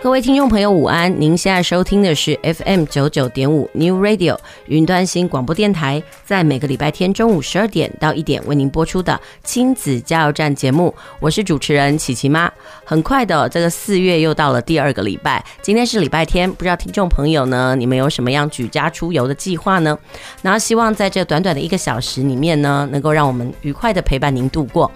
各位听众朋友，午安！您现在收听的是 FM 九九点五 New Radio 云端新广播电台，在每个礼拜天中午十二点到一点为您播出的亲子加油站节目。我是主持人琪琪妈。很快的，这个四月又到了第二个礼拜，今天是礼拜天，不知道听众朋友呢，你们有什么样举家出游的计划呢？然后希望在这短短的一个小时里面呢，能够让我们愉快的陪伴您度过。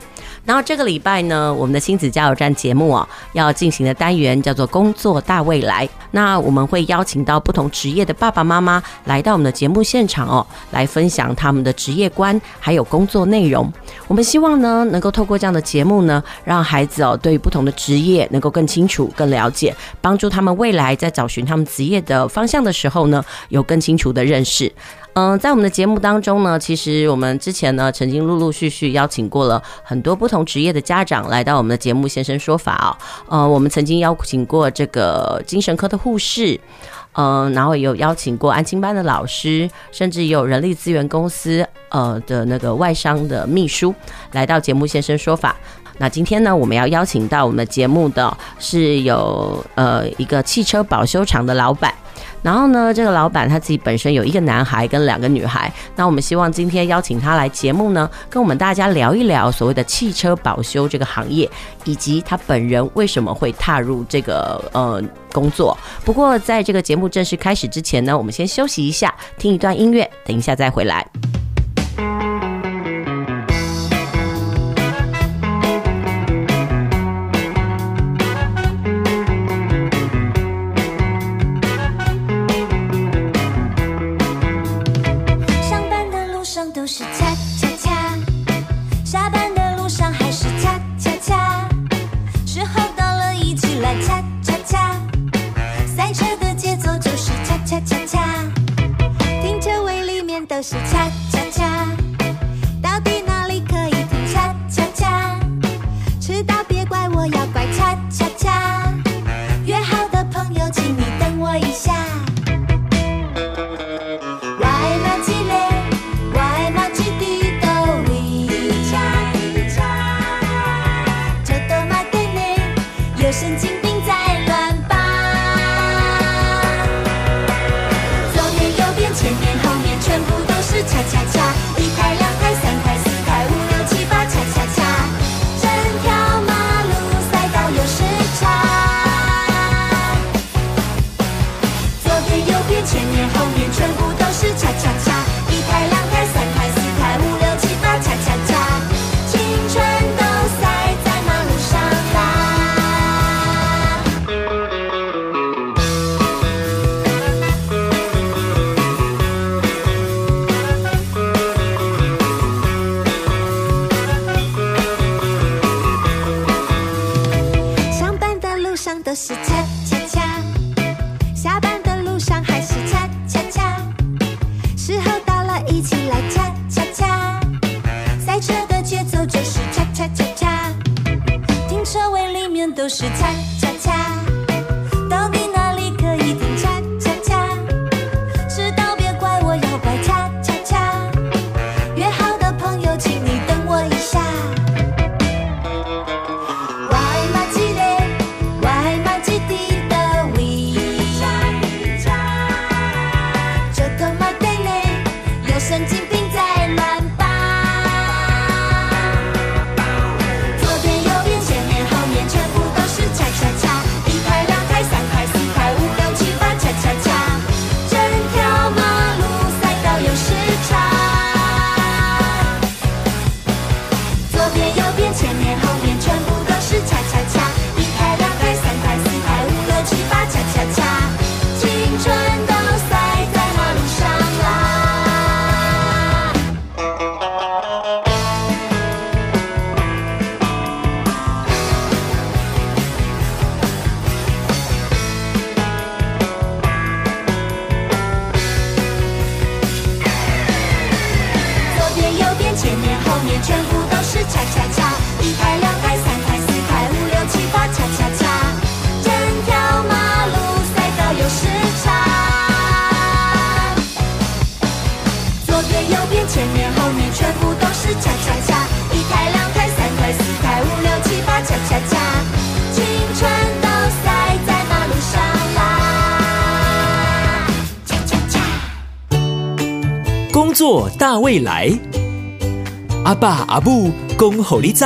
然后这个礼拜呢，我们的亲子加油站节目哦，要进行的单元叫做“工作大未来”。那我们会邀请到不同职业的爸爸妈妈来到我们的节目现场哦，来分享他们的职业观还有工作内容。我们希望呢，能够透过这样的节目呢，让孩子哦，对于不同的职业能够更清楚、更了解，帮助他们未来在找寻他们职业的方向的时候呢，有更清楚的认识。嗯，在我们的节目当中呢，其实我们之前呢，曾经陆陆续续邀请过了很多不同职业的家长来到我们的节目现身说法哦。呃，我们曾经邀请过这个精神科的护士，嗯，然后也有邀请过安亲班的老师，甚至也有人力资源公司呃的那个外商的秘书来到节目现身说法。那今天呢，我们要邀请到我们的节目的是有呃一个汽车保修厂的老板。然后呢，这个老板他自己本身有一个男孩跟两个女孩。那我们希望今天邀请他来节目呢，跟我们大家聊一聊所谓的汽车保修这个行业，以及他本人为什么会踏入这个呃工作。不过在这个节目正式开始之前呢，我们先休息一下，听一段音乐，等一下再回来。前面后工作大未来，阿爸阿母恭候你知。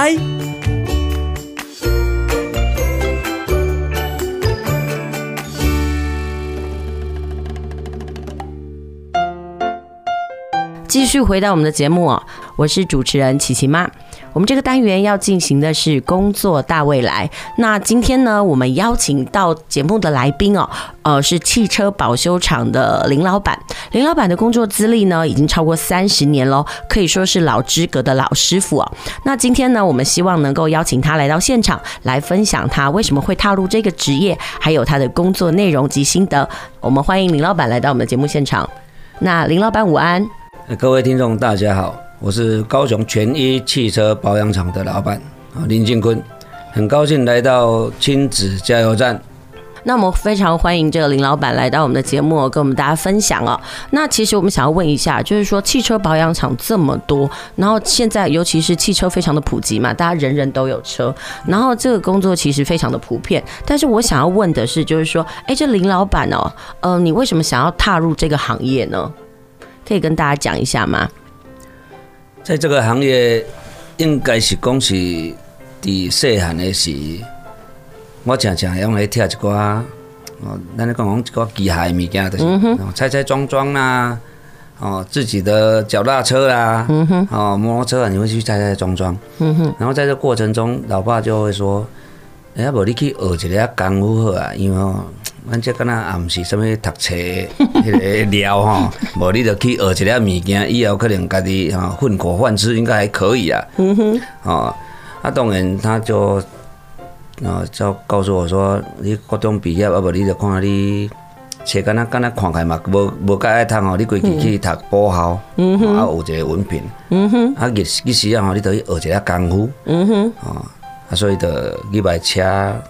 继续回到我们的节目，我是主持人琪琪妈。我们这个单元要进行的是工作大未来。那今天呢，我们邀请到节目的来宾哦，呃，是汽车保修厂的林老板。林老板的工作资历呢，已经超过三十年喽，可以说是老资格的老师傅哦。那今天呢，我们希望能够邀请他来到现场，来分享他为什么会踏入这个职业，还有他的工作内容及心得。我们欢迎林老板来到我们的节目现场。那林老板午安。各位听众，大家好，我是高雄全一汽车保养厂的老板啊林进坤，很高兴来到亲子加油站。那我们非常欢迎这个林老板来到我们的节目，跟我们大家分享哦。那其实我们想要问一下，就是说汽车保养厂这么多，然后现在尤其是汽车非常的普及嘛，大家人人都有车，然后这个工作其实非常的普遍。但是我想要问的是，就是说，哎，这林老板哦，呃，你为什么想要踏入这个行业呢？可以跟大家讲一下吗？在这个行业，应该是讲是伫细汉的时，我常常用来听一寡，哦，咱咧讲讲一寡机械物件，就是拆拆装装啦，哦，自己的脚踏车啦，嗯，哦，摩托车啊，你会去拆拆装装，嗯，然后在这过程中，老爸就会说，哎呀，无你去学一个功夫好啊，因为哦。咱这敢若也毋是啥物读册 迄个料吼，无你着去学一个物件，以后可能家己吼混口饭吃应该还可以啊。嗯哼，哦，啊当然他就啊就告诉我说，你高中毕业啊无你着看你册敢若敢若看起来嘛，无无介爱读吼，你规矩去读补校，嗯哼，啊有一个文凭，嗯哼，啊日日时啊吼，你着去学一个功夫，嗯哼，哦。啊，所以就入来车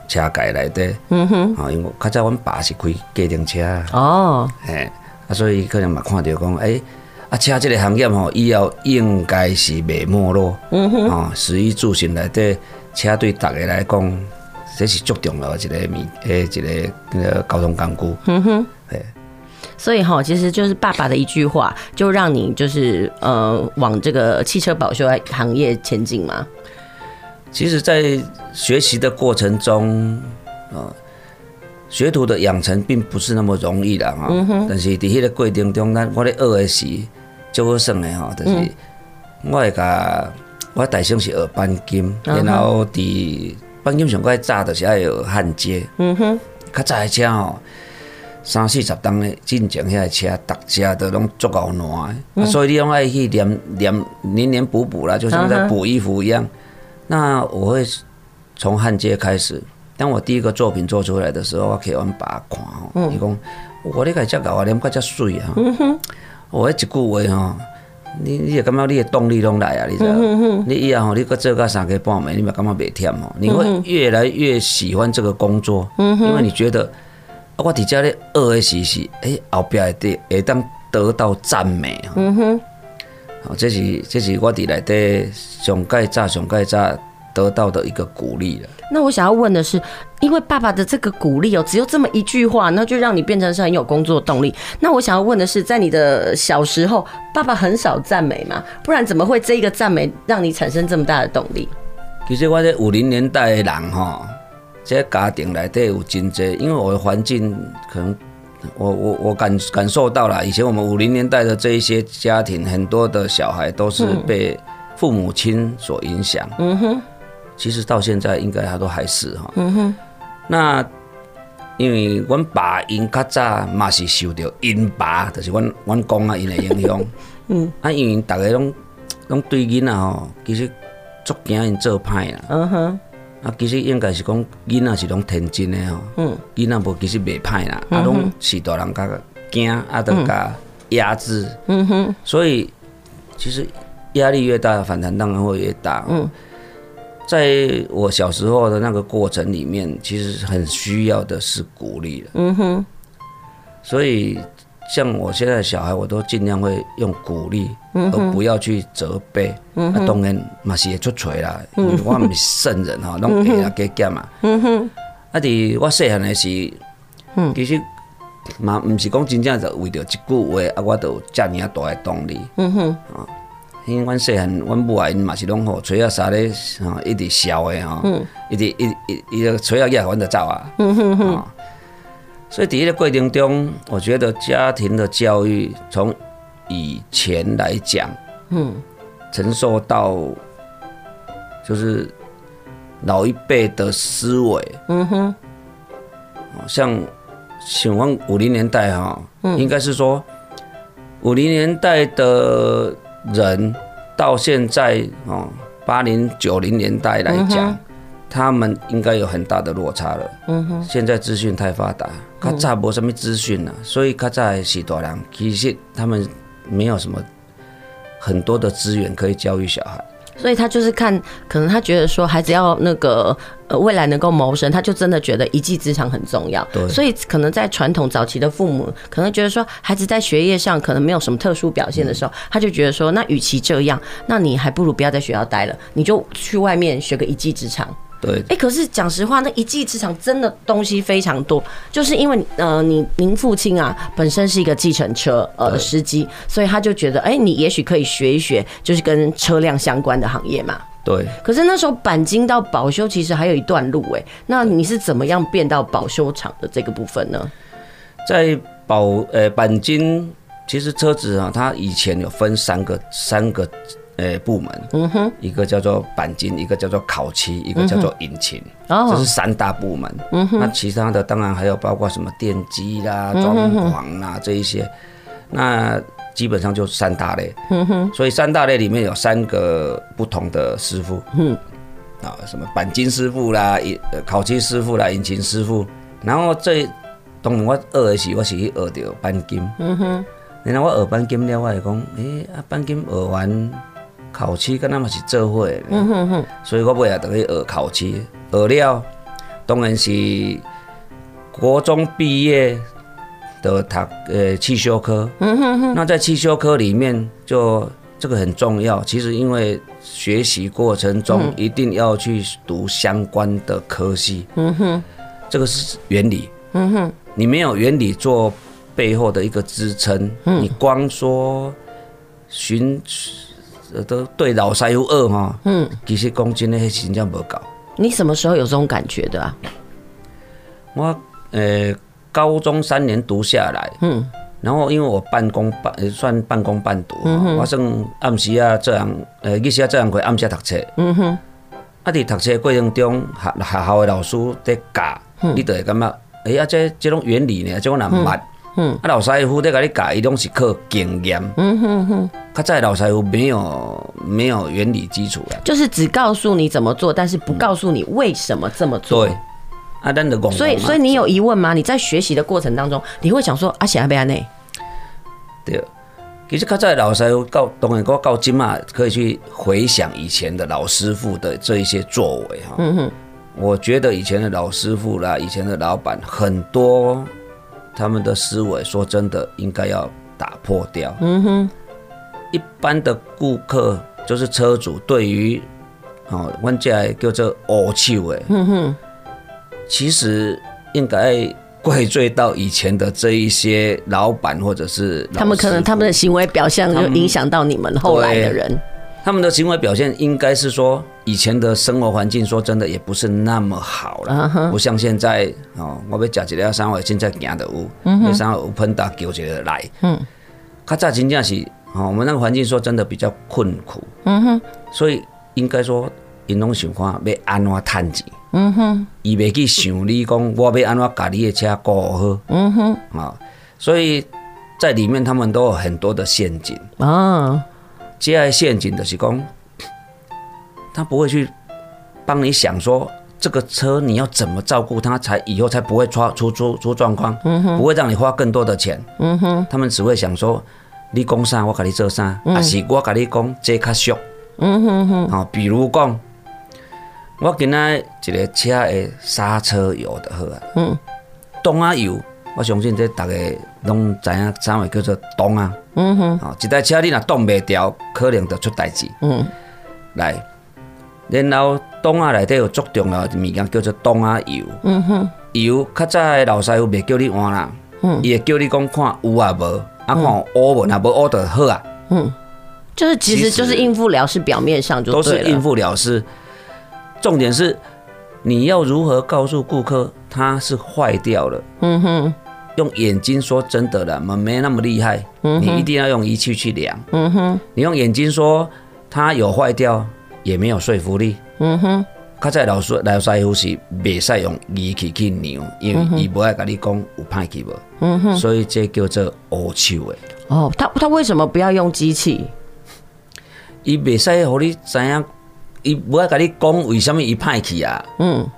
车界内底，嗯哼，啊，因为较早阮爸是开家庭车，哦，哎，啊，所以可能嘛看到讲，诶、欸，啊，车这个行业吼，以后应该是袂没落，嗯哼，啊，食衣住行内底，车对大家来讲，这是足重要的一个物，诶，一个那个交通工具，嗯哼，哎，所以哈，其实就是爸爸的一句话，就让你就是呃，往这个汽车保修行业前进嘛。其实，在学习的过程中，啊，学徒的养成并不是那么容易的哈。但是，在迄个过程中，咱我咧学的是就好算的哈，就是我会甲我大声是学鈑金，然后伫鈑金上过早的是爱学焊接。嗯哼，较早的车吼，三四十吨的进前遐车，逐车都拢足够烂，所以你拢爱去黏黏黏黏补补啦，就像在补衣服一样。那我会从焊接开始。当我第一个作品做出来的时候，我可以往把看哦。你讲我咧个只搞啊，连个只水啊。我一句话吼，你你也感觉你的动力拢来啊？你知道？你以后你搁做个三个半暝，你嘛感觉袂忝哦？你会越来越喜欢这个工作，因为你觉得我底下咧学的是是，哎，后边会得会当得到赞美啊。这是这是我伫内底上盖炸上盖炸得到的一个鼓励了。那我想要问的是，因为爸爸的这个鼓励哦，只有这么一句话，那就让你变成是很有工作动力。那我想要问的是，在你的小时候，爸爸很少赞美嘛？不然怎么会这一个赞美让你产生这么大的动力？其实我这五零年代的人哈，这家庭内底有真济，因为我的环境可能。我我我感感受到了，以前我们五零年代的这一些家庭，很多的小孩都是被父母亲所影响。嗯哼，其实到现在应该他都还是哈。嗯哼，那因为阮爸因较早嘛是受到因爸，就是阮阮公啊因的影响。嗯，啊因为大家拢拢对囡仔吼，其实足惊因做歹啦。嗯哼。啊，其实应该是讲囡仔是拢天真的吼，囡仔无其实袂歹啦，啊，拢是大人较惊，啊，都较压制，嗯哼，所以其实压力越大，反弹当然会越大，嗯，在我小时候的那个过程里面，其实很需要的是鼓励的。嗯哼。所以，像我现在的小孩，我都尽量会用鼓励，而不要去责备。嗯。啊，当然嘛是会出锤啦，因为我唔是圣人哈，拢会啊加减嘛。嗯哼。啊，伫我细汉的时，嗯，其实嘛唔是讲真正就为着一句话，啊，我都有这么大的动力。嗯哼。啊。因为阮细汉，阮母啊，因嘛是拢好吹啊啥咧，吼，一直笑诶吼，一直一一一个吹啊，阮就走啊。嗯哼哼。所以，第一个过程中，我觉得家庭的教育从以前来讲，嗯，承受到就是老一辈的思维，嗯哼。像请问五零年代哈，应该是说五零年代的。人到现在哦，八零九零年代来讲，嗯、他们应该有很大的落差了。嗯哼，现在资讯太发达，较早无什么资讯了，所以较早的时代人其实他们没有什么很多的资源可以教育小孩。所以他就是看，可能他觉得说孩子要那个呃未来能够谋生，他就真的觉得一技之长很重要。对，所以可能在传统早期的父母，可能觉得说孩子在学业上可能没有什么特殊表现的时候，他就觉得说，那与其这样，那你还不如不要在学校待了，你就去外面学个一技之长。对，哎，可是讲实话，那一技之长真的东西非常多，就是因为呃，你您父亲啊本身是一个计程车呃司机，所以他就觉得，哎，你也许可以学一学，就是跟车辆相关的行业嘛。对。可是那时候钣金到保修其实还有一段路哎，那你是怎么样变到保修厂的这个部分呢？在保呃钣金，其实车子啊，它以前有分三个三个。诶，部门，嗯哼，一个叫做钣金，一个叫做烤漆，一个叫做引擎，哦，这是三大部门。嗯哼，那其他的当然还有包括什么电机啦、装潢啦这一些，那基本上就三大类。嗯哼，所以三大类里面有三个不同的师傅。嗯，啊，什么钣金师傅啦，引烤漆师傅啦，引擎师傅。然后这当然我学的时候，我是去学着钣金。嗯哼，然后我学钣金了，我会讲，诶，啊，钣金学完。烤漆跟他们是做伙，嗯哼哼，所以我尾下就去学烤漆，学了当然是国中毕业的读呃汽修科，嗯哼哼，那在汽修科里面就这个很重要，其实因为学习过程中一定要去读相关的科系，嗯哼，这个是原理，嗯哼，你没有原理做背后的一个支撑，你光说寻。都对老师傅学哈，嗯，其实讲真的，那真正无够。你什么时候有这种感觉的啊？我呃，高中三年读下来，嗯，然后因为我半工半算半工半读，嗯，我算暗时啊这样，呃，日时啊这样会暗时读册，嗯哼，啊，伫读册过程中，学学校的老师在教，你就会感觉，哎呀，这这种原理呢，这种难办。嗯，啊，老师傅在给你教，伊拢是靠经验。嗯哼哼，他在老师傅没有没有原理基础的，就是只告诉你怎么做，但是不告诉你为什么这么做。对，啊，咱的讲。所以，所以你有疑问吗？你在学习的过程当中，你会想说啊，写阿贝安内？对，其实他在老师傅告，当然我告今嘛，可以去回想以前的老师傅的这一些作为哈。嗯哼，我觉得以前的老师傅啦，以前的老板很多。他们的思维，说真的，应该要打破掉。嗯哼，一般的顾客就是车主，对于哦，我们这叫做恶趣味。嗯哼，其实应该怪罪到以前的这一些老板或者是他们可能他们的行为表现就影响到你们后来的人。他们的行为表现应该是说，以前的生活环境说真的也不是那么好了，不像现在哦，我要吃一个三块，现在行得有，那三块有喷打叫一个来，嗯，较早真正是哦，我们那个环境说真的比较困苦，嗯哼，所以应该说，因拢想看要安怎赚钱，嗯哼，伊袂去想你讲我要安怎把你的车过好，嗯哼，啊，所以在里面他们都有很多的陷阱。啊。接下来陷阱就是讲，他不会去帮你想说这个车你要怎么照顾它，才以后才不会出出出出状况，不会让你花更多的钱。他们只会想说，你讲啥我给你做啥，还是我跟你讲这较俗。好，比如讲，我今仔一个车的刹车油就好啊，嗯，挡仔油，我相信这大家拢知影啥话叫做挡啊，嗯哼，哦，一台车你若挡袂牢，可能就出代志。嗯，来，然后挡仔内底有足重要的物件叫做挡仔油，嗯哼，油较早的老师傅袂叫你换啦，嗯，伊会叫你讲看有啊无，啊看乌无，若无乌就好啊，嗯，就是其实就是应付了事，表面上就都是应付了事。重点是你要如何告诉顾客它是坏掉了？嗯哼，用眼睛说真的了，没没那么厉害。嗯，你一定要用仪器去量。嗯哼，你用眼睛说它有坏掉，也没有说服力。嗯哼，较早老师老师傅是袂使用仪器去量，因为伊不爱甲你讲有歹去无。嗯哼，所以这叫做乌手的。哦，他他为什么不要用机器？伊袂使互你知影。伊不爱甲你讲为什么伊歹去啊？嗯，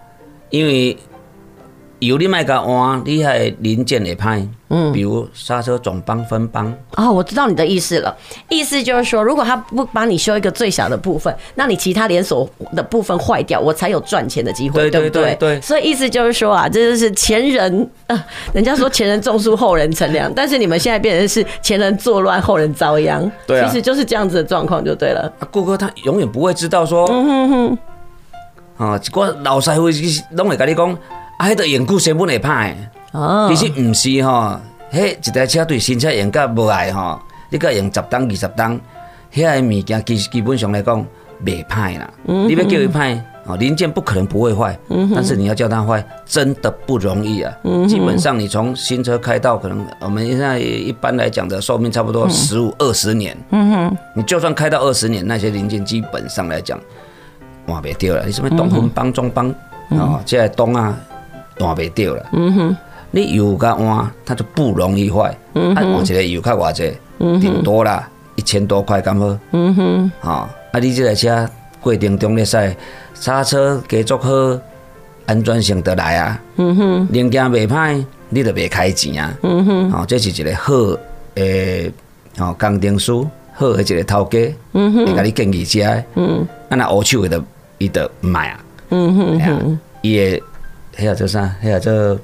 因为油你卖甲换，你还零件会歹。嗯，比如刹车总泵分泵。哦，我知道你的意思了。意思就是说，如果他不帮你修一个最小的部分，那你其他连锁的部分坏掉，我才有赚钱的机会，对不对？对，对。所以意思就是说啊，这就是前人，呃，人家说前人种树，后人乘凉，但是你们现在变成是前人作乱，后人遭殃。对啊，其实就是这样子的状况就对了。顾客他永远不会知道说，嗯哼哼，啊，我老师傅拢会跟你讲。啊，迄个用具成本会歹，其实毋是吼，迄一台车对新车用甲无碍吼，你甲用十档二十档，遐个物件基基本上来讲袂歹啦。你要叫伊歹，哦，零件不可能不会坏，但是你要叫它坏，真的不容易啊。基本上你从新车开到可能我们现在一般来讲的寿命差不多十五二十年，你就算开到二十年，那些零件基本上来讲换袂掉了。你什么东风帮中帮啊，这个东啊。换袂掉了，嗯哼，你油甲换，它就不容易坏。嗯，换一个油较偌济，顶多啦一千多块咁好。嗯哼，啊，啊，你这台车过程中咧使刹车加足好，安全性得来啊。嗯哼，零件袂歹，你就袂开钱啊。嗯哼，哦，这是一个好诶，哦，工程师好诶一个头家，嗯哼，会甲你建议车。嗯，啊那乌手的伊就唔卖啊。嗯哼哼，伊诶。还有这啥？还有这，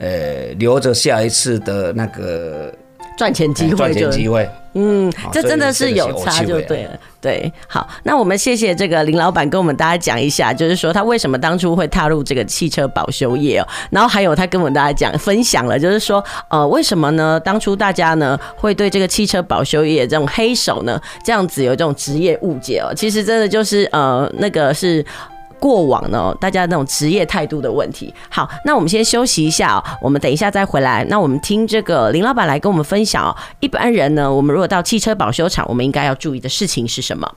呃，留着下一次的那个赚钱机会，赚钱机会。嗯，这真的是有差就对了。对，好，那我们谢谢这个林老板跟我们大家讲一下，就是说他为什么当初会踏入这个汽车保修业哦。然后还有他跟我们大家讲分享了，就是说呃，为什么呢？当初大家呢会对这个汽车保修业这种黑手呢这样子有这种职业误解哦？其实真的就是呃，那个是。过往呢，大家那种职业态度的问题。好，那我们先休息一下哦，我们等一下再回来。那我们听这个林老板来跟我们分享哦。一般人呢，我们如果到汽车保修厂，我们应该要注意的事情是什么？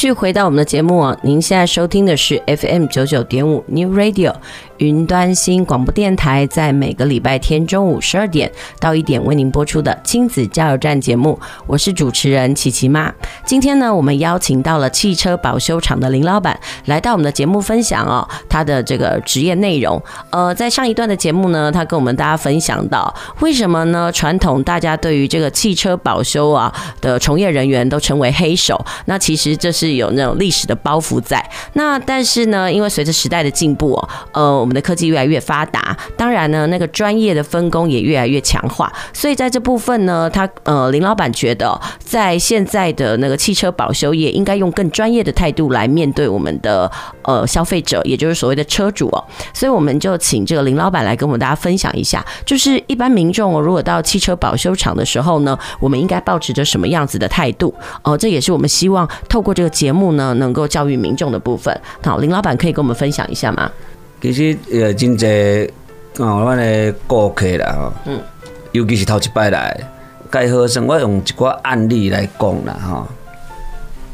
继续回到我们的节目啊，您现在收听的是 FM 九九点五 New Radio。云端新广播电台在每个礼拜天中午十二点到一点为您播出的亲子加油站节目，我是主持人琪琪妈。今天呢，我们邀请到了汽车保修厂的林老板来到我们的节目分享哦，他的这个职业内容。呃，在上一段的节目呢，他跟我们大家分享到，为什么呢？传统大家对于这个汽车保修啊的从业人员都称为黑手，那其实这是有那种历史的包袱在。那但是呢，因为随着时代的进步哦，呃。我们的科技越来越发达，当然呢，那个专业的分工也越来越强化，所以在这部分呢，他呃林老板觉得，在现在的那个汽车保修业，应该用更专业的态度来面对我们的呃消费者，也就是所谓的车主哦。所以我们就请这个林老板来跟我们大家分享一下，就是一般民众如果到汽车保修厂的时候呢，我们应该抱持着什么样子的态度？哦、这也是我们希望透过这个节目呢，能够教育民众的部分。好，林老板可以跟我们分享一下吗？其实呃，真侪哦，阮的顾客啦吼，嗯，尤其是头一摆来，该好生，我用一寡案例来讲啦吼。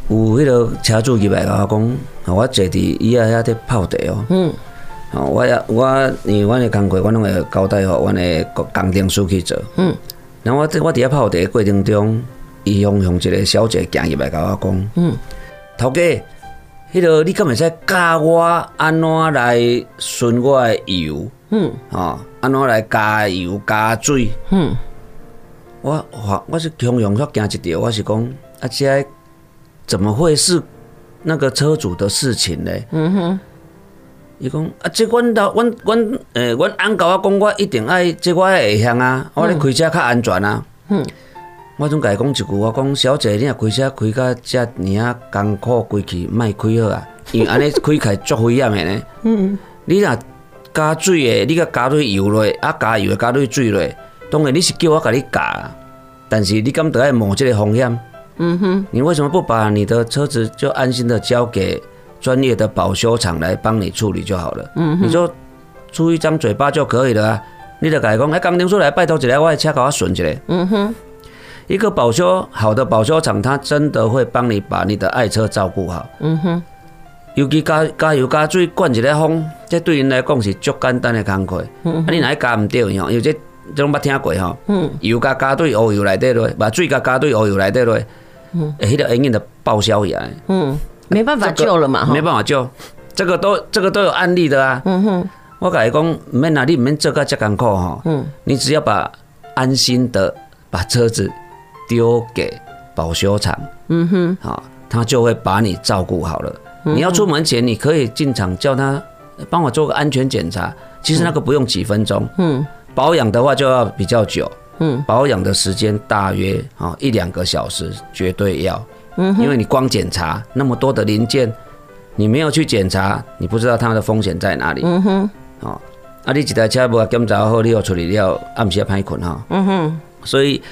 有迄个车主入来甲我讲，我坐伫伊遐遐伫泡茶哦，嗯，哦，我也我因为阮的工课，阮拢会交代互阮的工程师去做，嗯，然后我我伫遐泡茶过程中，伊用用一个小姐行入来甲我讲，嗯，头家。迄个，你敢会使教我安怎来顺我的油？嗯，哦，安怎来加油加水？嗯，我我我是常用煞惊一条，我是讲啊，这怎么会是那个车主的事情呢？嗯哼，伊讲啊，这阮到阮阮诶，阮翁甲我讲，我一定爱这我会晓啊，我咧开车较安全啊。嗯。我总甲伊讲一句，我讲小姐，你若开车开到遮尔啊艰苦，归去莫开好啊，因为 安尼开起来足危险的呢。嗯，你若加水的，你甲加对油落，啊加油加对水落，当然你是叫我甲你加，但是你敢得爱冒这个风险？嗯哼，你为什么不把你的车子就安心的交给专业的保修厂来帮你处理就好了？嗯哼，你就出一张嘴巴就可以了啊。你就甲伊讲，哎，工程出来拜托一下，我的车给我顺一下。嗯哼。一个保修好的保修厂，他真的会帮你把你的爱车照顾好。嗯哼，尤其加加油加水灌一个风，这对人来讲是足简单的工课。嗯，啊，你哪会加唔对吼？因为这这种捌听过吼。嗯，油加加对乌油内底落，把水加加对乌油内底落。嗯，诶，迄个永远的报销呀。嗯，没办法救了嘛。没办法救，这个都这个都有案例的啊。嗯哼，我甲你讲，唔免哪里唔免做个这艰苦哈。嗯，你只要把安心的把车子。丢给保修厂，嗯哼，好，他就会把你照顾好了。你要出门前，你可以进厂叫他帮我做个安全检查。其实那个不用几分钟，嗯，保养的话就要比较久，嗯，保养的时间大约啊一两个小时，绝对要，嗯，因为你光检查那么多的零件，你没有去检查，你不知道它的风险在哪里，嗯哼，啊，啊，你一台车无检查好，你又处理掉，暗时歹困哈，嗯哼，所以。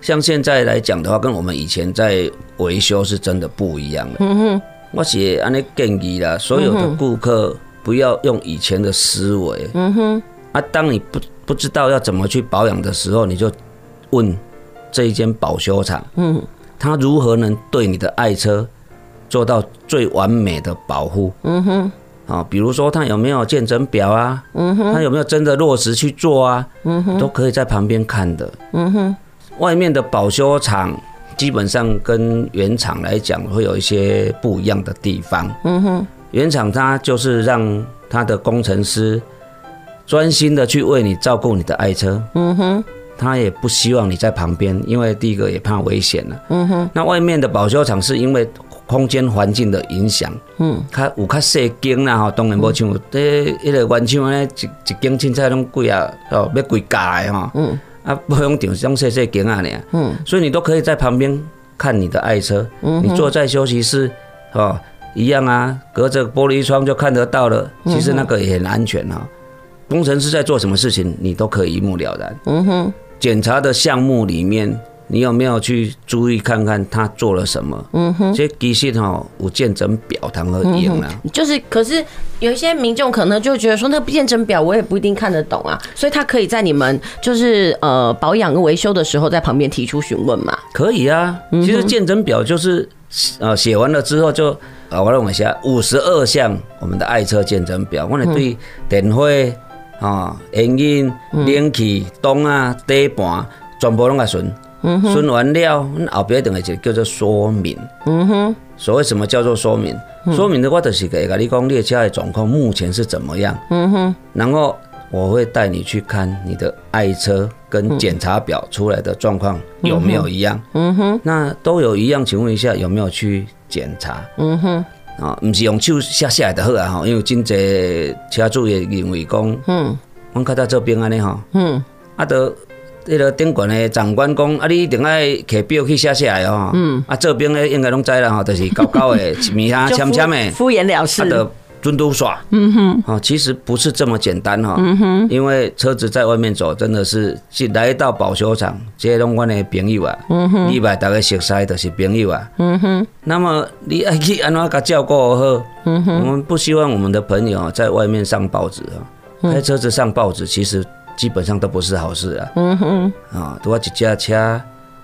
像现在来讲的话，跟我们以前在维修是真的不一样的。嗯哼，我是安尼建议啦，所有的顾客不要用以前的思维。嗯哼，啊，当你不不知道要怎么去保养的时候，你就问这一间保修厂，嗯，他如何能对你的爱车做到最完美的保护？嗯哼，啊，比如说他有没有见诊表啊？嗯哼，他有没有真的落实去做啊？嗯哼，都可以在旁边看的。嗯哼。外面的保修厂基本上跟原厂来讲会有一些不一样的地方。嗯哼，原厂它就是让他的工程师专心的去为你照顾你的爱车。嗯哼，他也不希望你在旁边，因为第一个也怕危险了。嗯哼，那外面的保修厂是因为空间环境的影响。嗯，它有较细间啦，哈，当然无像这一个原厂呢，一一间凊彩拢贵啊，哦，要贵价的哈。嗯。啊，不用顶上细细间啊，你嗯，所以你都可以在旁边看你的爱车，嗯，你坐在休息室，哦，一样啊，隔着玻璃窗就看得到了，其实那个也很安全哈。工程师在做什么事情，你都可以一目了然，嗯哼。检查的项目里面，你有没有去注意看看他做了什么？嗯哼，这其实哈有健诊表堂而用啊。就是，可是有一些民众可能就觉得说，那个健诊表我也不一定看得懂啊，所以他可以在你们就是呃保养跟维修的时候，在旁边提出询问嘛。可以啊，其实健诊表就是呃写完了之后就啊，我认为一下五十二项我们的爱车健诊表，我们对电火啊、原因、冷气、档啊、底盘全部拢个顺。嗯，顺完了，后边等个就叫做说明。嗯哼，所谓什么叫做说明？说明的话就是给个你讲列车的状况目前是怎么样。嗯哼，然后我会带你去看你的爱车跟检查表出来的状况有没有一样。嗯哼，那都有一样，请问一下有没有去检查？嗯哼，啊，不是用手写下来的好啊哈，因为真济车主也认为讲，嗯，我看到这边安尼哈，嗯，啊都。那个顶悬的长官讲，啊，你一定爱摕表去写下来哦。嗯。啊，这边的应该拢知啦吼，就是高高的、名下签签的，敷衍了事。啊，的准都耍。嗯哼。哦，其实不是这么简单哈。嗯哼。因为车子在外面走，真的是是来到保修厂，这些拢阮的朋友啊。嗯哼。礼拜大家熟悉都是朋友啊。嗯哼。那么你爱去安怎甲照顾好？嗯哼。我们不希望我们的朋友在外面上报纸啊，开车子上报纸，其实。基本上都不是好事啊！嗯哼，啊，我一架车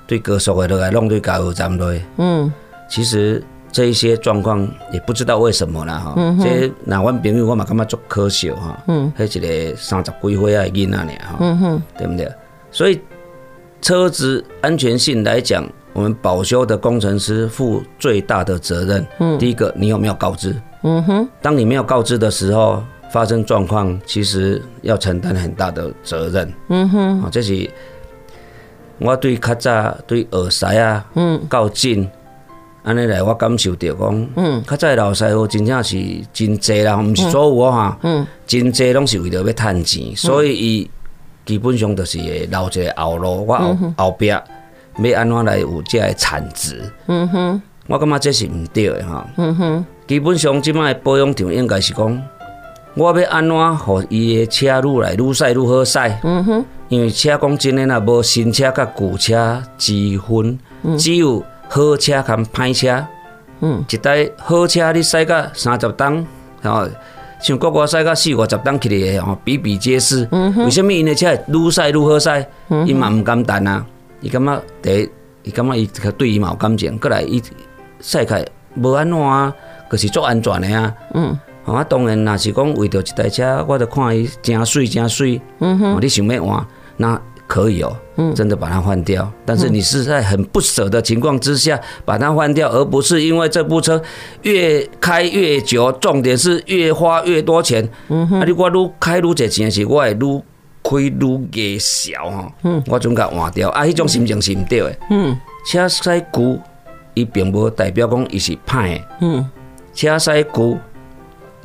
对高速的都来弄对加油站对。嗯，其实这一些状况也不知道为什么啦哈。嗯，这那阮朋友我嘛感觉足可笑哈。嗯，还一个三十几岁啊囡仔呢哈。嗯哼，对不对？所以车子安全性来讲，我们保修的工程师负最大的责任。嗯，第一个你有没有告知？嗯哼，当你没有告知的时候。发生状况，其实要承担很大的责任。嗯哼，啊，这是我对较早对耳塞啊，嗯，较紧，安尼来我感受到讲，嗯，较早老师傅真正是真济啦，毋是所有哈，嗯，真济拢是为着要趁钱，所以伊基本上就是会留一个后路，我后后壁要安怎来有这个产值。嗯哼，我感觉这是唔对的哈。嗯哼，基本上即摆保养场应该是讲。我要安怎，让伊的车愈来愈驶愈好驶？嗯哼，因为车讲真诶，若无新车甲旧车之分，只有好车甲歹车。嗯，一台好车你驶到三十档，吼，像国外驶到四五十档起来吼，比比皆是。嗯哼，为什么因的车会愈驶愈好驶？伊嘛毋甘单啊，伊感觉第一，伊感觉伊对伊嘛有感情，过来伊驶开无安怎啊，就是足安全的啊。嗯。啊，当然，若是讲为着一台车，我着看伊真水真水。嗯哼，你想要换，那可以哦。嗯，真的把它换掉。但是你是在很不舍的情况之下把它换掉，而不是因为这部车越开越久，重点是越花越多钱。嗯哼，啊，你我愈开愈侪钱是，我会愈开愈越少哈。嗯，我总甲换掉。啊，迄种心情是毋对的。嗯，车驶久，伊并无代表讲伊是歹。嗯，车驶旧。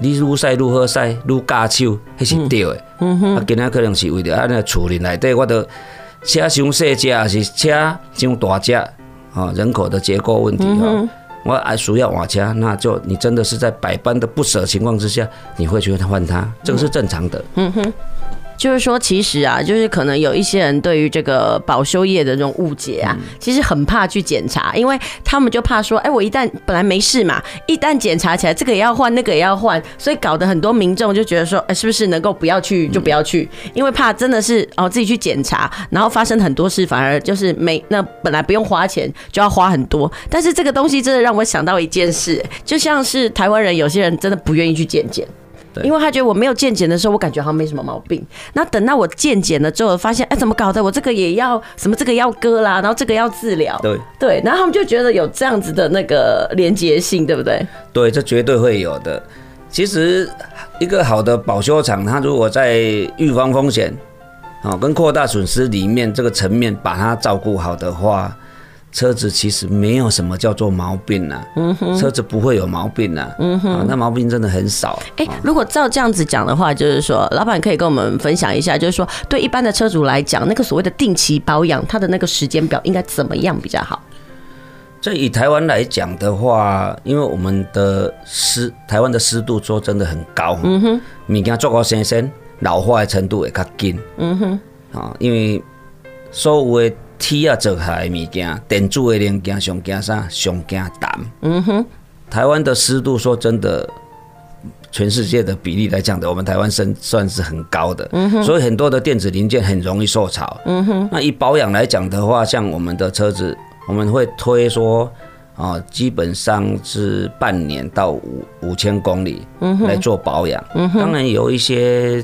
你愈使愈好使，愈加手，迄是对的。嗯哼，啊，今仔可能是为着安尼厝里内底，我都车伤细只，还是车伤大只，啊，人口的结构问题哈。嗯、我还需要换车，那就你真的是在百般的不舍情况之下，你会去换它，这个是正常的。嗯哼。就是说，其实啊，就是可能有一些人对于这个保修业的这种误解啊，其实很怕去检查，因为他们就怕说，哎，我一旦本来没事嘛，一旦检查起来，这个也要换，那个也要换，所以搞得很多民众就觉得说，哎，是不是能够不要去就不要去，因为怕真的是哦自己去检查，然后发生很多事，反而就是没那本来不用花钱就要花很多。但是这个东西真的让我想到一件事，就像是台湾人有些人真的不愿意去检检。因为他觉得我没有健检的时候，我感觉好像没什么毛病。那等到我健检了之后，发现哎，怎么搞的？我这个也要什么？这个要割啦，然后这个要治疗。对对，然后他们就觉得有这样子的那个连结性，对不对？对，这绝对会有的。其实一个好的保修厂，它如果在预防风险啊跟扩大损失里面这个层面把它照顾好的话。车子其实没有什么叫做毛病呐，嗯哼，车子不会有毛病呐，嗯哼，那毛病真的很少。哎，如果照这样子讲的话，就是说，老板可以跟我们分享一下，就是说，对一般的车主来讲，那个所谓的定期保养，它的那个时间表应该怎么样比较好？这以台湾来讲的话，因为我们的湿，台湾的湿度说真的很高，嗯哼，物件做个先生，老化的程度会较紧，嗯哼，啊，因为所有的。铁啊做下的物件，电子的零件上惊啥？上惊胆。嗯哼，台湾的湿度说真的，全世界的比例来讲的，我们台湾算算是很高的。嗯哼，所以很多的电子零件很容易受潮。嗯哼，那以保养来讲的话，像我们的车子，我们会推说。啊，基本上是半年到五五千公里来做保养。嗯哼，当然有一些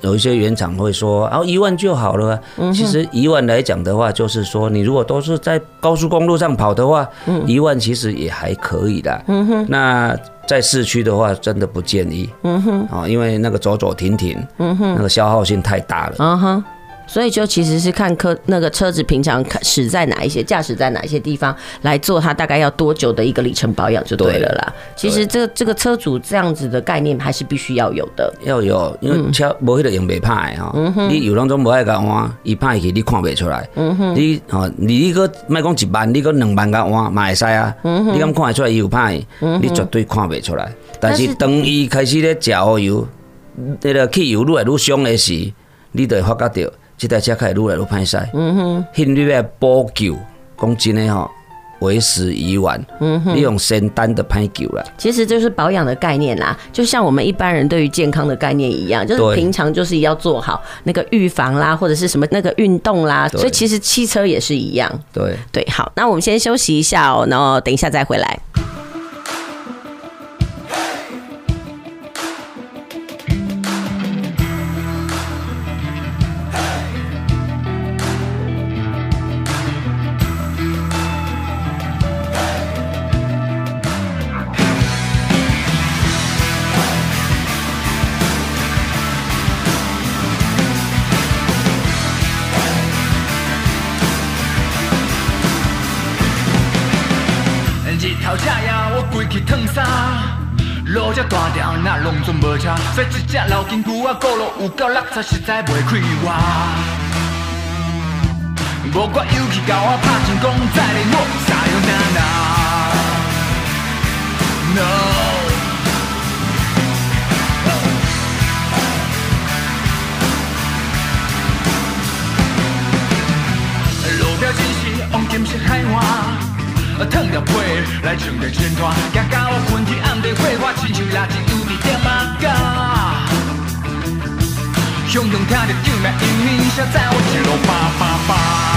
有一些原厂会说，啊，一万就好了。其实一万来讲的话，就是说你如果都是在高速公路上跑的话，一万其实也还可以的。嗯哼，那在市区的话，真的不建议。嗯哼，啊，因为那个走走停停，嗯哼，那个消耗性太大了。嗯哼。所以就其实是看车那个车子平常驶在哪一些驾驶在哪一些地方来做，它大概要多久的一个里程保养就对了啦。其实这这个车主这样子的概念还是必须要有的。要有，因为车无迄个用袂歹哈。你油拢总无爱甲换，伊歹去你看袂出来。你哦，你你个卖讲一万，你个两万甲换嘛会使啊。你敢看会出来伊有歹，你绝对看袂出来。但是当伊开始咧加油，那个汽油愈来愈凶的时，你就会发觉到。这台车开始越来越歹驶，嗯哼，现你要补救，讲真的哈，为时已晚，嗯哼，你用简单的歹救了。其实就是保养的概念啦，就像我们一般人对于健康的概念一样，就是平常就是要做好那个预防啦，或者是什么那个运动啦，所以其实汽车也是一样。对。对，好，那我们先休息一下哦，然后等一下再回来。有够落差，实在袂开我。无我勇气甲我拍成功，再来我啥用哪哪？No。路标真是黄金色海岸，烫了皮来穿个全团，行到昏雄听着救命音铃声，在我一路叭叭叭。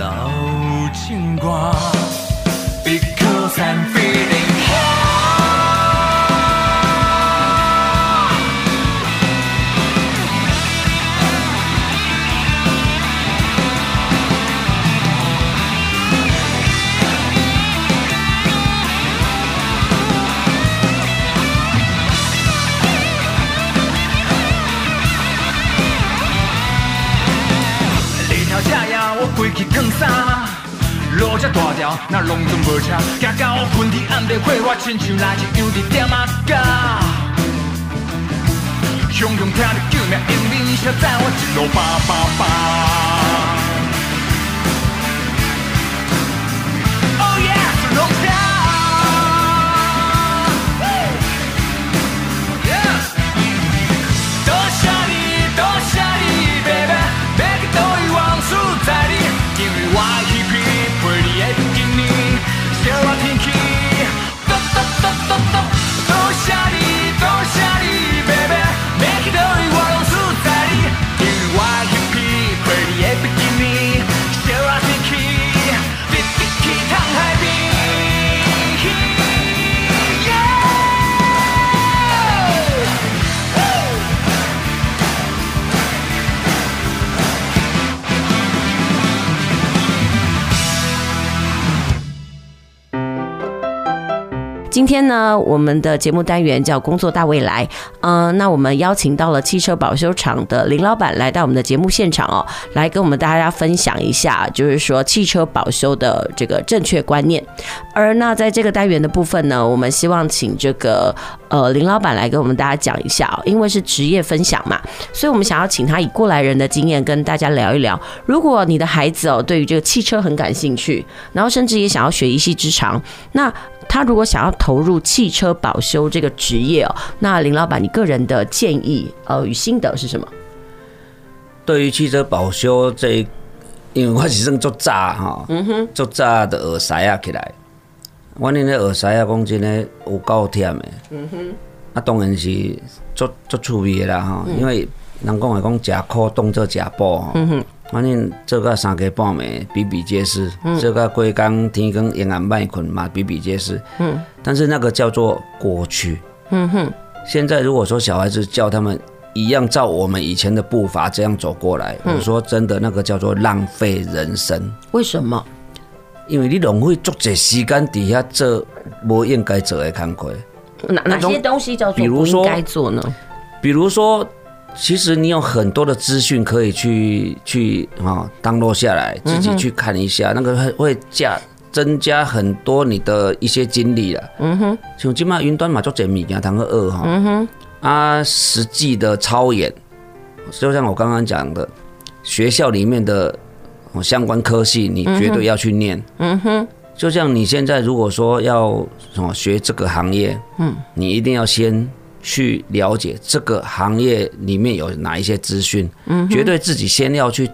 老情歌拢总无车，行到昏天暗地，火花亲像蜡烛，又伫点仔角。雄雄听着救命音铃声，载我一路叭叭叭。今天呢，我们的节目单元叫“工作大未来”。嗯，那我们邀请到了汽车保修厂的林老板来到我们的节目现场哦，来跟我们大家分享一下，就是说汽车保修的这个正确观念。而那在这个单元的部分呢，我们希望请这个呃林老板来跟我们大家讲一下哦，因为是职业分享嘛，所以我们想要请他以过来人的经验跟大家聊一聊。如果你的孩子哦对于这个汽车很感兴趣，然后甚至也想要学一技之长，那他如果想要投入汽车保修这个职业哦，那林老板，你个人的建议呃与心得是什么？对于汽车保修这，因为我是算做早哈，嗯哼，做早的耳塞啊起来，我恁的耳塞啊讲真的有够忝的，嗯哼，啊当然是做做趣味的啦哈，因为人讲话讲吃苦当做吃补，嗯哼。反正做个三更半暝比比皆是，做个规工天光夜晚卖困嘛比比皆是。嗯，但是那个叫做过去。嗯哼，现在如果说小孩子叫他们一样照我们以前的步伐这样走过来，我说真的，那个叫做浪费人生。为什么？因为你浪费足侪时间底下做不应该做的工作。哪哪些东西叫做不应该做呢？比如说。其实你有很多的资讯可以去去啊 download 下来，自己去看一下，那个会会加增加很多你的一些经历了。嗯哼，像今嘛云端嘛做解密啊，堂个二哈。嗯哼，啊，实际的操演，就像我刚刚讲的，学校里面的相关科系，你绝对要去念。嗯哼，就像你现在如果说要什么学这个行业，嗯，你一定要先。去了解这个行业里面有哪一些资讯，嗯，绝对自己先要去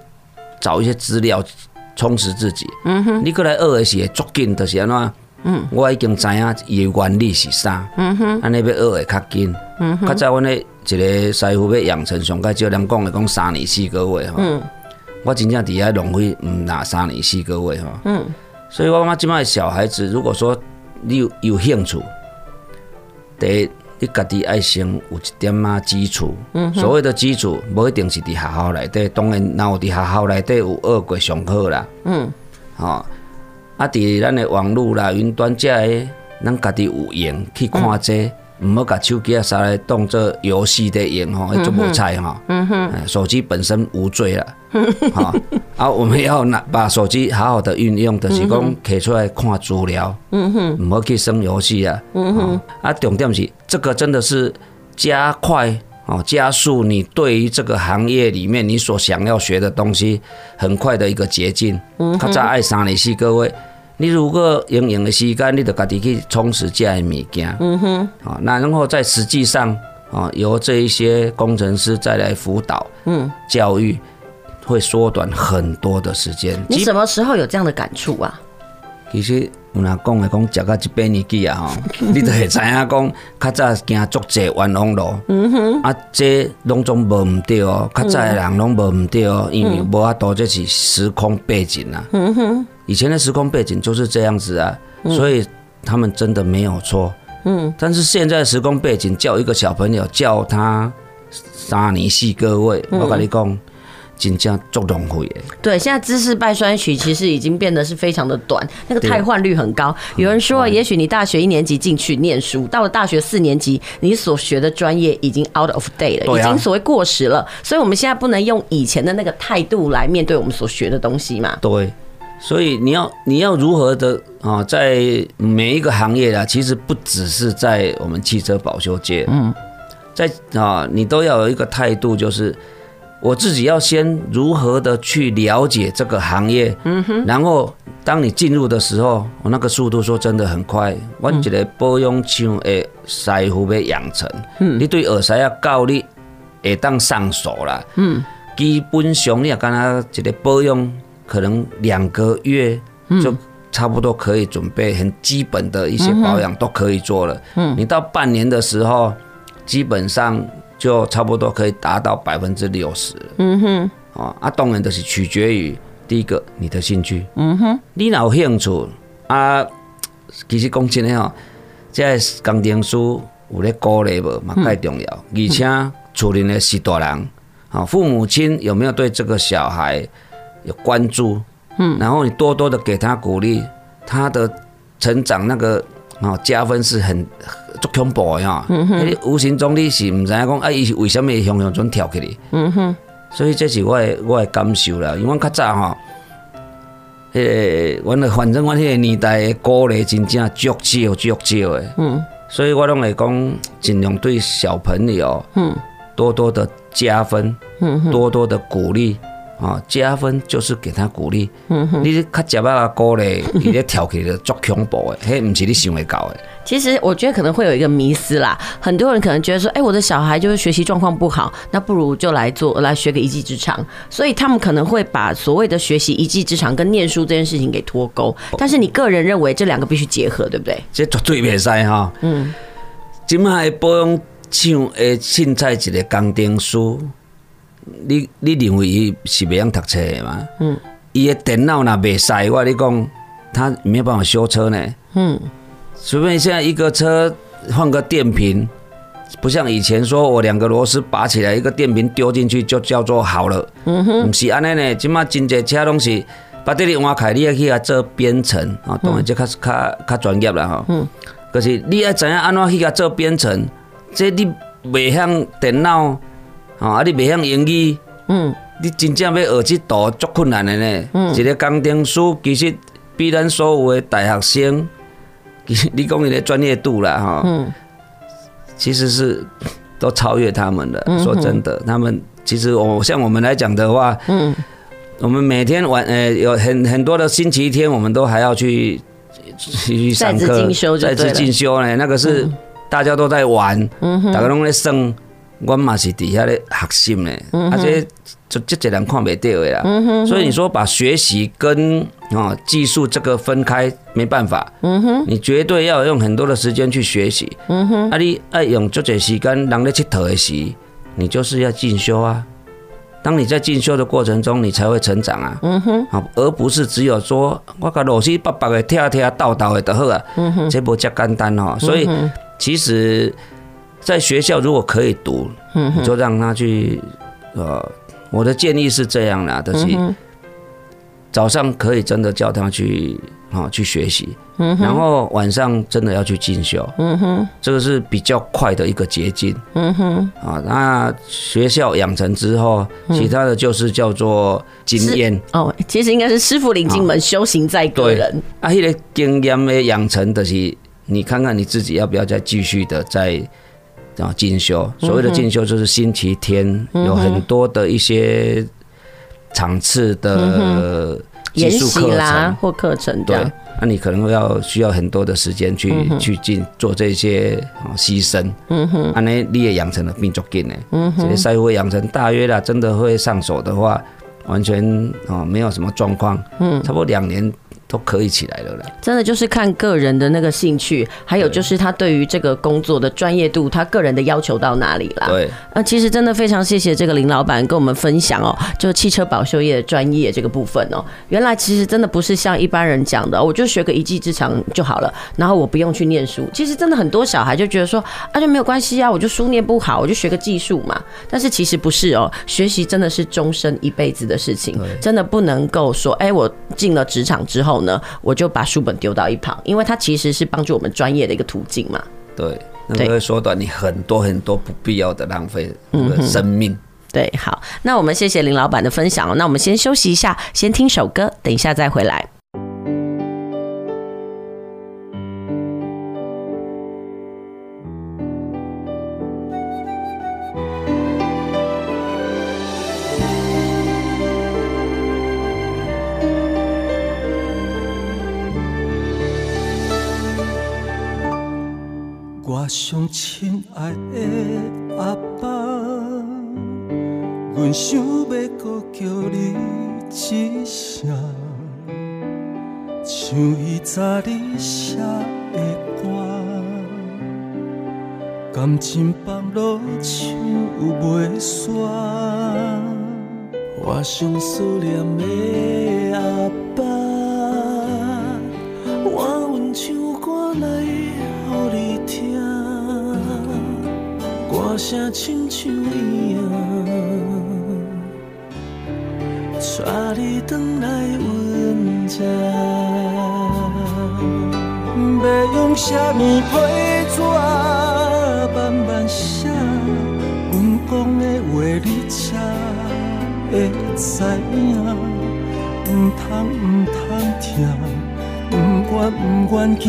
找一些资料充实自己，嗯哼，你过来学的是会足紧，就是安怎，嗯，我已经知影伊的原理是啥，嗯哼，安尼要学会较紧，嗯哼，较早阮的一个师傅要养成上盖少人讲的讲三年四个月哈，嗯，我真正伫遐浪费唔拿三年四个月哈，嗯，所以我感觉今麦小孩子如果说你有有兴趣，得。你家己爱先有一点啊基础，所谓的基础，无一定是伫学校内底，当然，若有伫学校内底有学过上课啦，嗯，吼，啊，伫咱的网络啦、云端这些，咱家己有闲去看这，唔好甲手机啊拿来当做游戏在用吼，那就无菜吼，嗯哼，手机本身无罪啦，哈。啊，我们要拿把手机好好的运用，就是讲摕出来看资料，嗯哼，唔好去耍游戏啊，嗯哼，啊，重点是这个真的是加快哦，加速你对于这个行业里面你所想要学的东西很快的一个捷径。嗯，较早爱三你四个月，你如果用用的时间，你就家己去充实这些物件，嗯哼，啊，那然后在实际上啊，由这一些工程师再来辅导，嗯，教育。会缩短很多的时间。你什么时候有这样的感触啊？其实有人讲的讲，食到一百年纪啊，吼，你就会知影讲，较早行足济冤枉路。嗯哼，啊，这拢总无唔对哦，较早的人拢无唔对哦，因为无法度这是时空背景啊。嗯哼，以前的时空背景就是这样子啊，所以他们真的没有错。嗯，但是现在的时空背景，叫一个小朋友叫他三年四个位，我跟你讲。真正足浪费的。对，现在知识败酸曲其实已经变得是非常的短，那个汰换率很高。有人说，也许你大学一年级进去念书，到了大学四年级，你所学的专业已经 out of date 了，已经所谓过时了。所以，我们现在不能用以前的那个态度来面对我们所学的东西嘛？对，所以你要你要如何的啊，在每一个行业啊，其实不只是在我们汽车保修界，嗯，在啊，你都要有一个态度，就是。我自己要先如何的去了解这个行业，嗯哼，然后当你进入的时候，我那个速度说真的很快。我一个保养厂的师傅要养成，嗯，你对耳塞要教你会当上手啦，嗯，基本上你也刚刚一个保养，可能两个月就差不多可以准备很基本的一些保养都可以做了，嗯，你到半年的时候，基本上。就差不多可以达到百分之六十。嗯哼，哦，啊，当然都是取决于第一个你的兴趣。嗯哼，你若有兴趣啊，其实讲真的哦，这工程师有咧鼓励无嘛，太重要。而且厝里的是大人，啊，父母亲有没有对这个小孩有关注？嗯，然后你多多的给他鼓励，他的成长那个哦，加分是很足恐怖的哈。嗯哼，无形中你是唔知影讲，啊，伊是为什么向向准跳起来？嗯哼，所以这是我的我的感受啦。因为我较早哈，诶，阮的反正阮迄个年代的鼓励，真正足少足少的。嗯，所以我拢会讲，尽量对小朋友，嗯，多多的加分，嗯，多多的鼓励。啊，加分就是给他鼓励。嗯哼，你较食啊歌咧，伊咧跳起来足恐怖的，嘿，唔是你想会到的。其实我觉得可能会有一个迷思啦，很多人可能觉得说，哎、欸，我的小孩就是学习状况不好，那不如就来做来学个一技之长。所以他们可能会把所谓的学习一技之长跟念书这件事情给脱钩。但是你个人认为这两个必须结合，对不对？这绝对袂使哈。嗯，今麦保养像诶，凊彩一个工程师。你你认为伊是袂晓读册的吗？嗯，伊的电脑若袂使，我跟你讲，他没有办法修车呢。嗯，除非现在一个车换个电瓶，不像以前说我两个螺丝拔起来，一个电瓶丢进去就叫做好了。嗯哼，不是安尼呢，即马真侪车拢是把这里挖开，你要去啊做编程啊，当然这较较较专业了哈。嗯，可是你要知影安怎去甲做编程，这你袂晓电脑。啊！你袂晓英语，嗯，你真正要学这道足困难的呢。嗯，一个工程师其实比咱所有的大学生，其实你讲你的专业度啦，哈，嗯，其实是都超越他们的。嗯、说真的，他们其实我像我们来讲的话，嗯，我们每天晚呃有很很多的星期天，我们都还要去去上课，再次进修，再次进修呢。那个是大家都在玩，嗯哼，大家拢在升。我嘛是底下咧学习呢，而且就这这人看不到的啦。所以你说把学习跟啊技术这个分开，没办法。你绝对要用很多的时间去学习。啊，你爱用足些时间，人咧佚佗的时，你就是要进修啊。当你在进修的过程中，你才会成长啊。啊，而不是只有说我甲老师白白的跳跳倒倒的就好啊。这不叫简单哦。所以其实。在学校如果可以读，你就让他去。呃，我的建议是这样的，就是早上可以真的叫他去啊去学习，然后晚上真的要去进修。嗯哼，这个是比较快的一个捷径。嗯哼，啊，那学校养成之后，其他的就是叫做经验。哦，其实应该是师傅领进门，修行在个人。啊，那个经验的养成的是，你看看你自己要不要再继续的在。啊，进修，所谓的进修就是星期天有很多的一些场次的技术课程。啦或课程，对，那你可能要需要很多的时间去去进做这些牺牲，嗯哼，啊，那你也养成了病足紧呢，嗯哼，这些赛会养成大约啦，真的会上手的话，完全啊没有什么状况，嗯，差不多两年。都可以起来了啦，真的就是看个人的那个兴趣，还有就是他对于这个工作的专业度，他个人的要求到哪里啦。对，呃，其实真的非常谢谢这个林老板跟我们分享哦，就汽车保修业的专业这个部分哦。原来其实真的不是像一般人讲的，我就学个一技之长就好了，然后我不用去念书。其实真的很多小孩就觉得说，啊，就没有关系啊，我就书念不好，我就学个技术嘛。但是其实不是哦，学习真的是终身一辈子的事情，真的不能够说，哎，我进了职场之后。呢，我就把书本丢到一旁，因为它其实是帮助我们专业的一个途径嘛。对，那会缩短你很多很多不必要的浪费生命。嗯。对，好，那我们谢谢林老板的分享。那我们先休息一下，先听首歌，等一下再回来。上亲爱的阿爸，阮想要搁叫你一声，像伊早你写的歌，感情放落唱袂煞。我上思念的阿爸，我阮唱歌来。歌声亲像伊啊，带你回来阮这。要用啥物批纸慢慢写？阮讲的话你才会知影。毋通毋通听，毋愿毋愿行，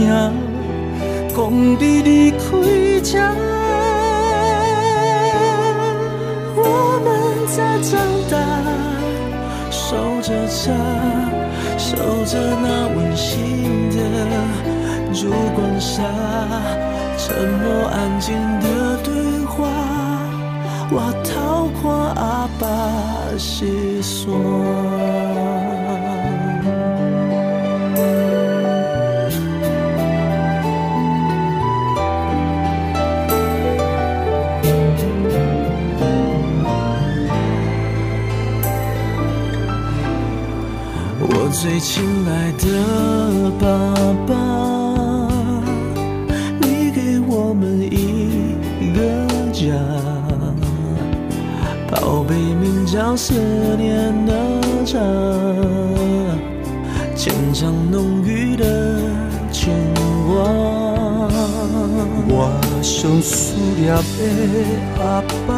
讲你离开这。我们在长大，守着家，守着那温馨的。烛光下，沉默安静的对话，我逃过阿爸细说。最亲爱的爸爸。你给我们一个家宝贝名叫思念的家，牵肠浓郁的牵挂。我最思念的阿爸，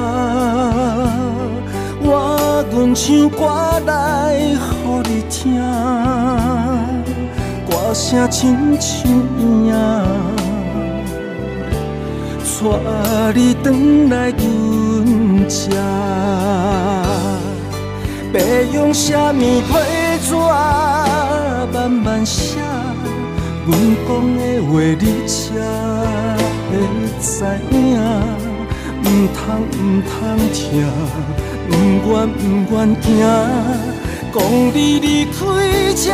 我愿唱歌来给你听，歌声亲像影，带你。回来阮家。要用什么批纸慢慢写？阮讲的话你。才会知影。毋通毋通听，不愿不愿行，讲你离开这。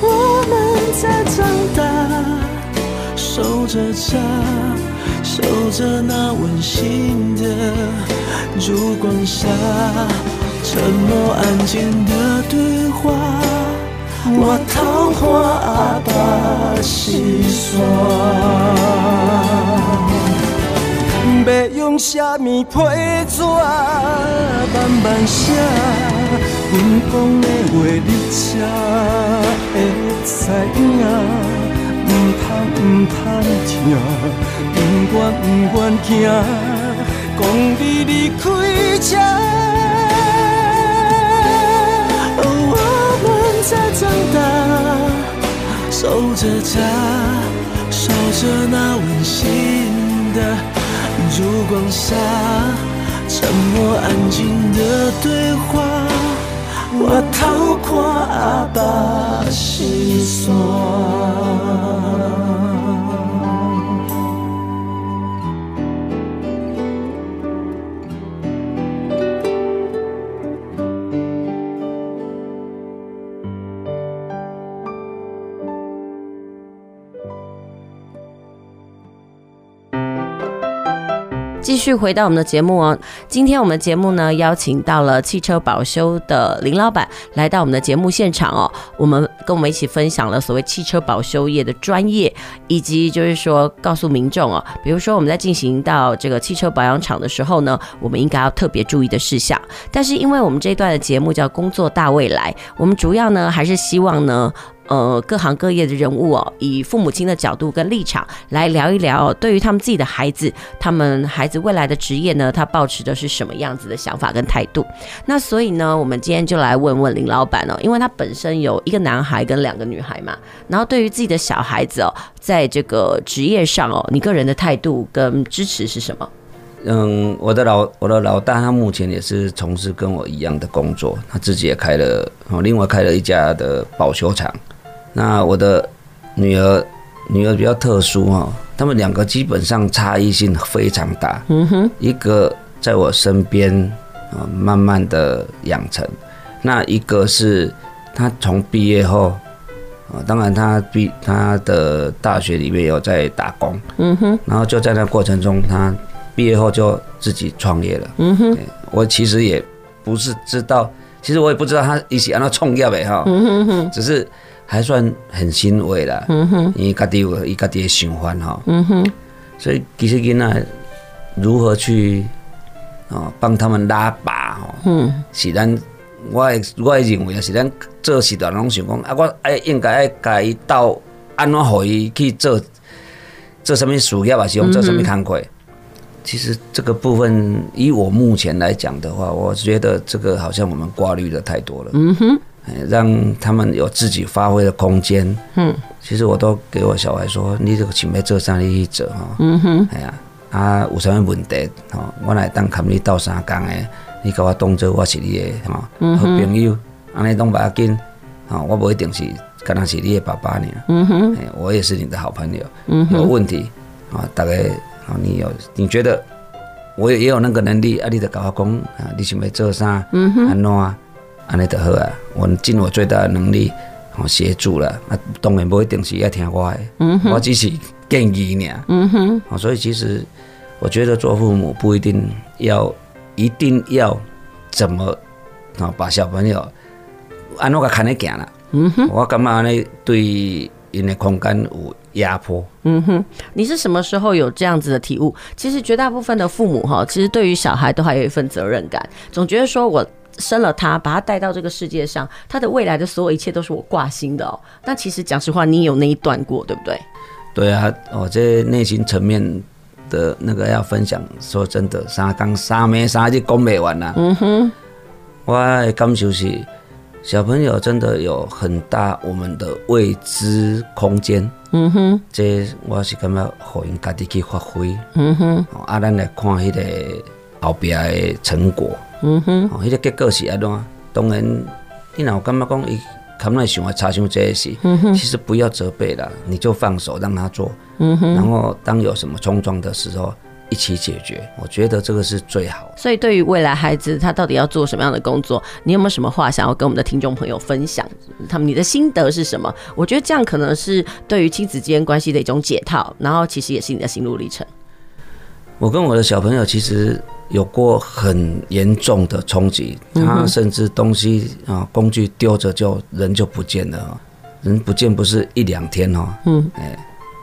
我们在长大，守着家，守着那温馨的。烛光下，沉默安静的对话，我桃花阿爸细说，要用啥物批纸慢慢写，阮讲的话你才会知影，毋通毋通听，毋愿毋愿行。讲你离开这，我们在长大，守着家，守着那温馨的烛光下，沉默安静的对话，我逃过阿爸心酸。继续回到我们的节目哦，今天我们节目呢，邀请到了汽车保修的林老板来到我们的节目现场哦，我们跟我们一起分享了所谓汽车保修业的专业，以及就是说告诉民众哦，比如说我们在进行到这个汽车保养厂的时候呢，我们应该要特别注意的事项。但是因为我们这一段的节目叫工作大未来，我们主要呢还是希望呢。呃，各行各业的人物哦，以父母亲的角度跟立场来聊一聊，对于他们自己的孩子，他们孩子未来的职业呢，他抱持的是什么样子的想法跟态度？那所以呢，我们今天就来问问林老板哦，因为他本身有一个男孩跟两个女孩嘛，然后对于自己的小孩子哦，在这个职业上哦，你个人的态度跟支持是什么？嗯，我的老我的老大他目前也是从事跟我一样的工作，他自己也开了哦，另外开了一家的保修厂。那我的女儿，女儿比较特殊哈，他们两个基本上差异性非常大。嗯哼，一个在我身边啊，慢慢的养成，那一个是他从毕业后啊，当然他毕他的大学里面有在打工。嗯哼，然后就在那过程中，他毕业后就自己创业了。嗯哼，我其实也不是知道，其实我也不知道他一起让他创业呗哈。嗯哼哼，只是。还算很欣慰啦，嗯哼，因为家己有伊家己的想法哈，嗯哼，所以其实囡仔如何去哦帮他们拉拔哦，嗯，是咱我会我会认为啊，是咱做时段拢想讲啊，我爱应该爱甲伊斗安怎互伊去做做什么事业，还是讲做什么工课。其实这个部分，以我目前来讲的话，我觉得这个好像我们挂虑的太多了。嗯哼，让他们有自己发挥的空间。嗯，其实我都给我小孩说，你这个准备做啥你去做哈。嗯哼，哎呀，啊有什么问题，吼，我来当看你斗相共的，你给我当做我是你的哈好朋友，安尼拢不要紧，啊，我不一定是跟他是你的爸爸呢。嗯哼，我也是你的好朋友。嗯哼，有问题啊，大概。啊，你有你觉得我也也有那个能力啊？你得跟我讲啊，你想要做啥？嗯哼，安怎啊？安尼就好啊。我尽我最大的能力，哦，协助了啊。当然不一定是要听我的，嗯，我只是建议你。嗯哼，啊，所以其实我觉得做父母不一定要一定要怎么啊，把小朋友安怎个看得行啦。嗯哼，我感觉安尼对因的空间有。压迫，嗯哼，你是什么时候有这样子的体悟？其实绝大部分的父母哈，其实对于小孩都还有一份责任感，总觉得说我生了他，把他带到这个世界上，他的未来的所有一切都是我挂心的哦。但其实讲实话，你有那一段过，对不对？对啊，我这内心层面的那个要分享，说真的，三刚三没三就讲不完了。嗯哼，我的感受是。小朋友真的有很大我们的未知空间，嗯哼，这我是感觉让因家己去发挥，嗯哼，啊，咱来看迄个后边的成果，嗯哼，哦，迄个结果是安怎？当然，你若有感觉讲伊可能想要插上这些事，嗯哼，其实不要责备了，你就放手让他做，嗯哼，然后当有什么冲撞的时候。一起解决，我觉得这个是最好。所以，对于未来孩子，他到底要做什么样的工作，你有没有什么话想要跟我们的听众朋友分享？他们你的心得是什么？我觉得这样可能是对于亲子之间关系的一种解套，然后其实也是你的心路历程。我跟我的小朋友其实有过很严重的冲击，他甚至东西啊工具丢着就人就不见了，人不见不是一两天哦，嗯，哎，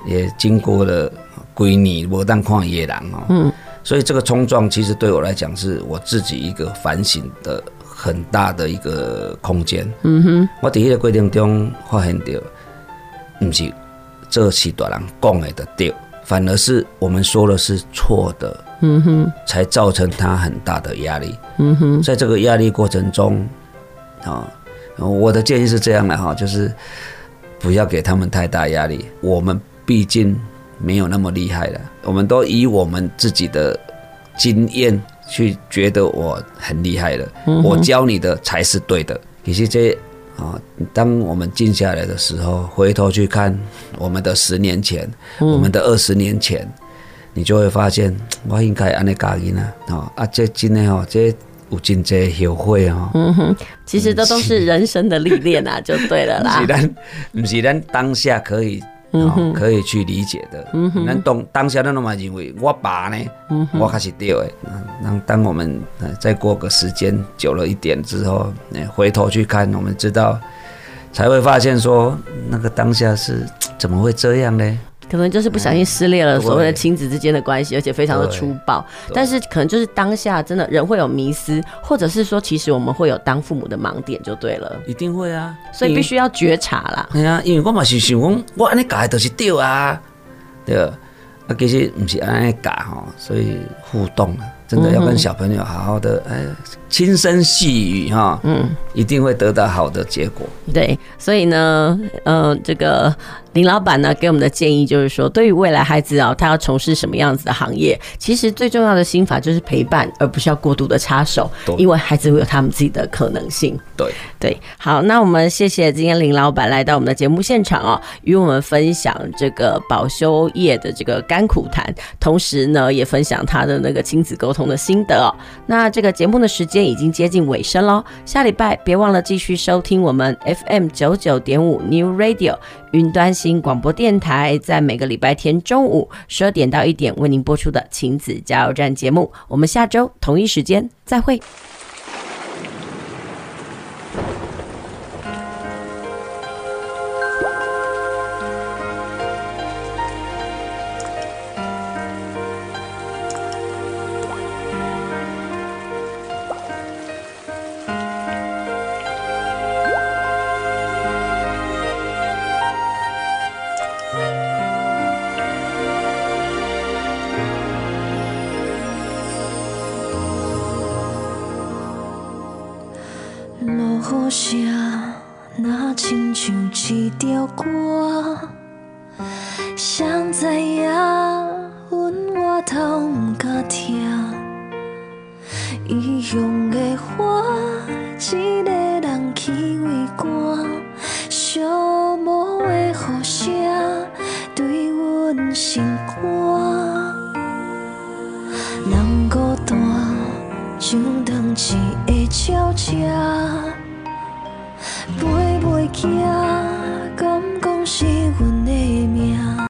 也经过了。归你，我当旷野狼哦。嗯，所以这个冲撞其实对我来讲是我自己一个反省的很大的一个空间。嗯哼，我第一个规定中发现到，不是这是大人讲的的对，反而是我们说的是错的。嗯哼，才造成他很大的压力。嗯哼，在这个压力过程中，啊，我的建议是这样的哈，就是不要给他们太大压力。我们毕竟。没有那么厉害了，我们都以我们自己的经验去觉得我很厉害了，我教你的才是对的。其实这啊，当我们静下来的时候，回头去看我们的十年前，我们的二十年前，你就会发现 我应该按呢教你呢啊啊，这真的哦，这有真多后悔哦。嗯哼，其实这都是人生的历练啊，就对了啦。不是咱，不是咱当下可以。哦，可以去理解的。嗯哼，咱当当下咱都嘛认为我爸呢，嗯、我还是对的。那当我们再过个时间久了一点之后，回头去看，我们知道才会发现说，那个当下是怎么会这样呢？可能就是不小心撕裂了所谓的亲子之间的关系，而且非常的粗暴。但是可能就是当下真的人会有迷失，或者是说其实我们会有当父母的盲点就对了。一定会啊，所以必须要觉察啦。对啊，因为我嘛是想讲，我安尼教都是对啊，对啊，其实不是安尼教吼，所以互动啊。真的要跟小朋友好好的哎，轻声细语哈，嗯，一定会得到好的结果。对，所以呢，呃，这个林老板呢给我们的建议就是说，对于未来孩子啊、喔，他要从事什么样子的行业，其实最重要的心法就是陪伴，而不是要过度的插手，对因为孩子会有他们自己的可能性。对对，好，那我们谢谢今天林老板来到我们的节目现场哦、喔，与我们分享这个保修业的这个甘苦谈，同时呢，也分享他的那个亲子沟通的心得哦。那这个节目的时已经接近尾声喽，下礼拜别忘了继续收听我们 FM 九九点五 New Radio 云端新广播电台，在每个礼拜天中午十二点到一点为您播出的亲子加油站节目。我们下周同一时间再会。